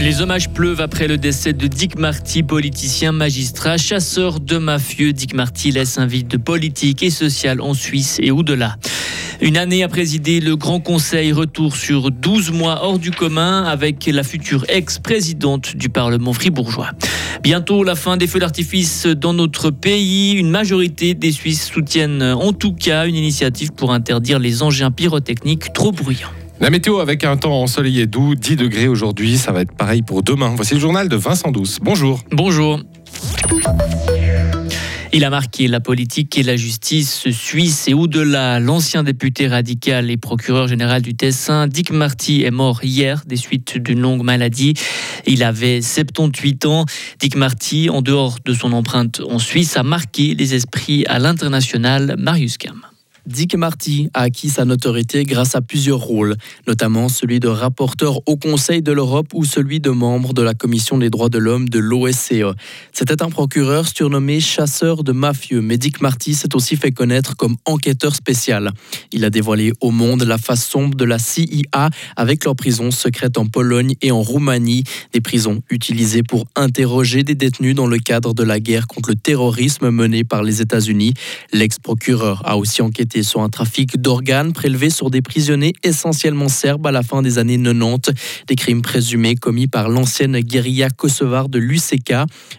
Les hommages pleuvent après le décès de Dick Marty, politicien, magistrat, chasseur de mafieux. Dick Marty laisse un vide politique et social en Suisse et au-delà. Une année à présider le Grand Conseil, retour sur 12 mois hors du commun avec la future ex-présidente du Parlement fribourgeois. Bientôt la fin des feux d'artifice dans notre pays. Une majorité des Suisses soutiennent en tout cas une initiative pour interdire les engins pyrotechniques trop bruyants. La météo avec un temps ensoleillé doux, 10 degrés aujourd'hui, ça va être pareil pour demain. Voici le journal de Vincent Douce. Bonjour. Bonjour. Il a marqué la politique et la justice suisse et au-delà. L'ancien député radical et procureur général du Tessin, Dick Marty, est mort hier des suites d'une longue maladie. Il avait 78 ans. Dick Marty, en dehors de son empreinte en Suisse, a marqué les esprits à l'international. Marius Cam. Dick Marty a acquis sa notoriété grâce à plusieurs rôles, notamment celui de rapporteur au Conseil de l'Europe ou celui de membre de la Commission des droits de l'homme de l'OSCE. C'était un procureur surnommé chasseur de mafieux, mais Dick Marty s'est aussi fait connaître comme enquêteur spécial. Il a dévoilé au monde la face sombre de la CIA avec leurs prisons secrètes en Pologne et en Roumanie, des prisons utilisées pour interroger des détenus dans le cadre de la guerre contre le terrorisme menée par les États-Unis. L'ex-procureur a aussi enquêté sur un trafic d'organes prélevés sur des prisonniers essentiellement serbes à la fin des années 90, des crimes présumés commis par l'ancienne guérilla kosovare de l'UCK.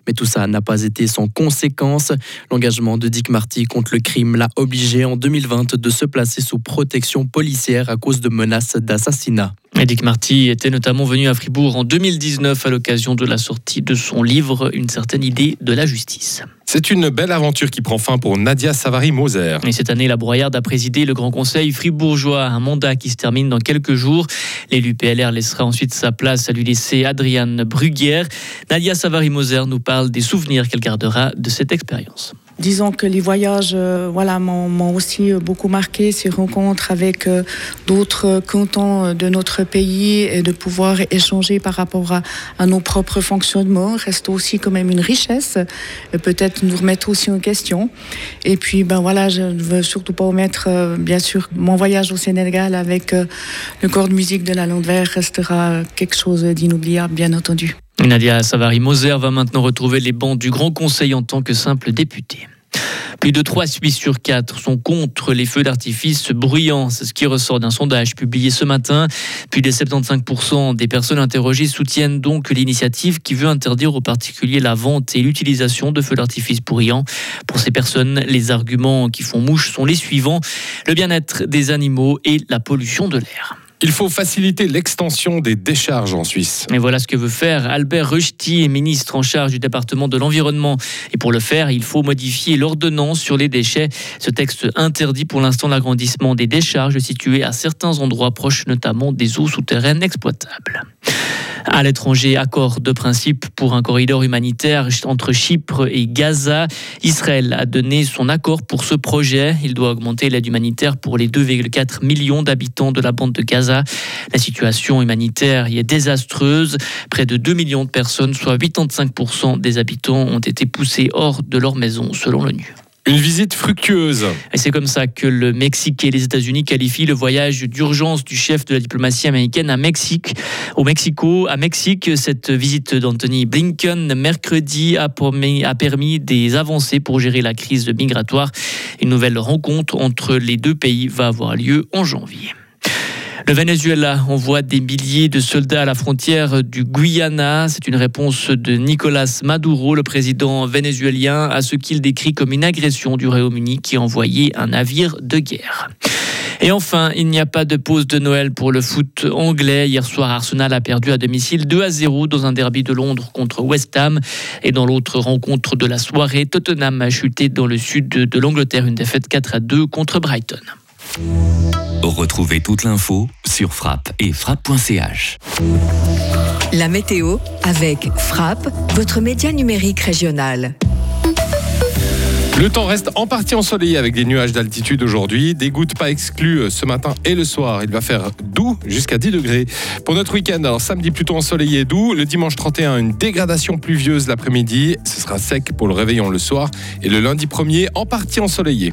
Mais tout ça n'a pas été sans conséquence. L'engagement de Dick Marty contre le crime l'a obligé en 2020 de se placer sous protection policière à cause de menaces d'assassinat. Dick Marty était notamment venu à Fribourg en 2019 à l'occasion de la sortie de son livre Une certaine idée de la justice. C'est une belle aventure qui prend fin pour Nadia Savary-Moser. Et cette année, la Broyarde a présidé le Grand Conseil fribourgeois, un mandat qui se termine dans quelques jours. L'élu PLR laissera ensuite sa place à lui laisser Adriane Bruguière. Nadia Savary-Moser nous parle des souvenirs qu'elle gardera de cette expérience. Disons que les voyages euh, voilà, m'ont aussi euh, beaucoup marqué, ces rencontres avec euh, d'autres cantons de notre pays et de pouvoir échanger par rapport à, nos propres fonctionnements reste aussi quand même une richesse, peut-être nous remettre aussi en question. Et puis ben voilà, je ne veux surtout pas omettre bien sûr mon voyage au Sénégal avec le corps de musique de la Landwehr restera quelque chose d'inoubliable bien entendu. Nadia Savary-Moser va maintenant retrouver les bancs du Grand Conseil en tant que simple députée. Plus de 3 Suisses sur 4 sont contre les feux d'artifice bruyants. C'est ce qui ressort d'un sondage publié ce matin. Plus de 75% des personnes interrogées soutiennent donc l'initiative qui veut interdire aux particuliers la vente et l'utilisation de feux d'artifice bruyants. Pour ces personnes, les arguments qui font mouche sont les suivants. Le bien-être des animaux et la pollution de l'air. Il faut faciliter l'extension des décharges en Suisse. Et voilà ce que veut faire Albert Rushti, ministre en charge du département de l'environnement. Et pour le faire, il faut modifier l'ordonnance sur les déchets. Ce texte interdit pour l'instant l'agrandissement des décharges situées à certains endroits proches notamment des eaux souterraines exploitables. À l'étranger, accord de principe pour un corridor humanitaire entre Chypre et Gaza. Israël a donné son accord pour ce projet. Il doit augmenter l'aide humanitaire pour les 2,4 millions d'habitants de la bande de Gaza. La situation humanitaire y est désastreuse. Près de 2 millions de personnes, soit 85% des habitants, ont été poussés hors de leur maison, selon l'ONU. Une visite fructueuse. Et c'est comme ça que le Mexique et les États-Unis qualifient le voyage d'urgence du chef de la diplomatie américaine à Mexique. Au Mexico, à Mexique, cette visite d'Anthony Blinken mercredi a permis, a permis des avancées pour gérer la crise migratoire. Une nouvelle rencontre entre les deux pays va avoir lieu en janvier. Le Venezuela envoie des milliers de soldats à la frontière du Guyana. C'est une réponse de Nicolas Maduro, le président vénézuélien, à ce qu'il décrit comme une agression du Royaume-Uni qui a envoyé un navire de guerre. Et enfin, il n'y a pas de pause de Noël pour le foot anglais. Hier soir, Arsenal a perdu à domicile 2 à 0 dans un derby de Londres contre West Ham. Et dans l'autre rencontre de la soirée, Tottenham a chuté dans le sud de l'Angleterre, une défaite 4 à 2 contre Brighton. Retrouvez toute l'info sur frappe et frappe.ch. La météo avec Frappe, votre média numérique régional. Le temps reste en partie ensoleillé avec des nuages d'altitude aujourd'hui. Des gouttes pas exclues ce matin et le soir. Il va faire doux jusqu'à 10 degrés. Pour notre week-end, alors samedi plutôt ensoleillé et doux. Le dimanche 31, une dégradation pluvieuse l'après-midi. Ce sera sec pour le réveillon le soir. Et le lundi 1er, en partie ensoleillé.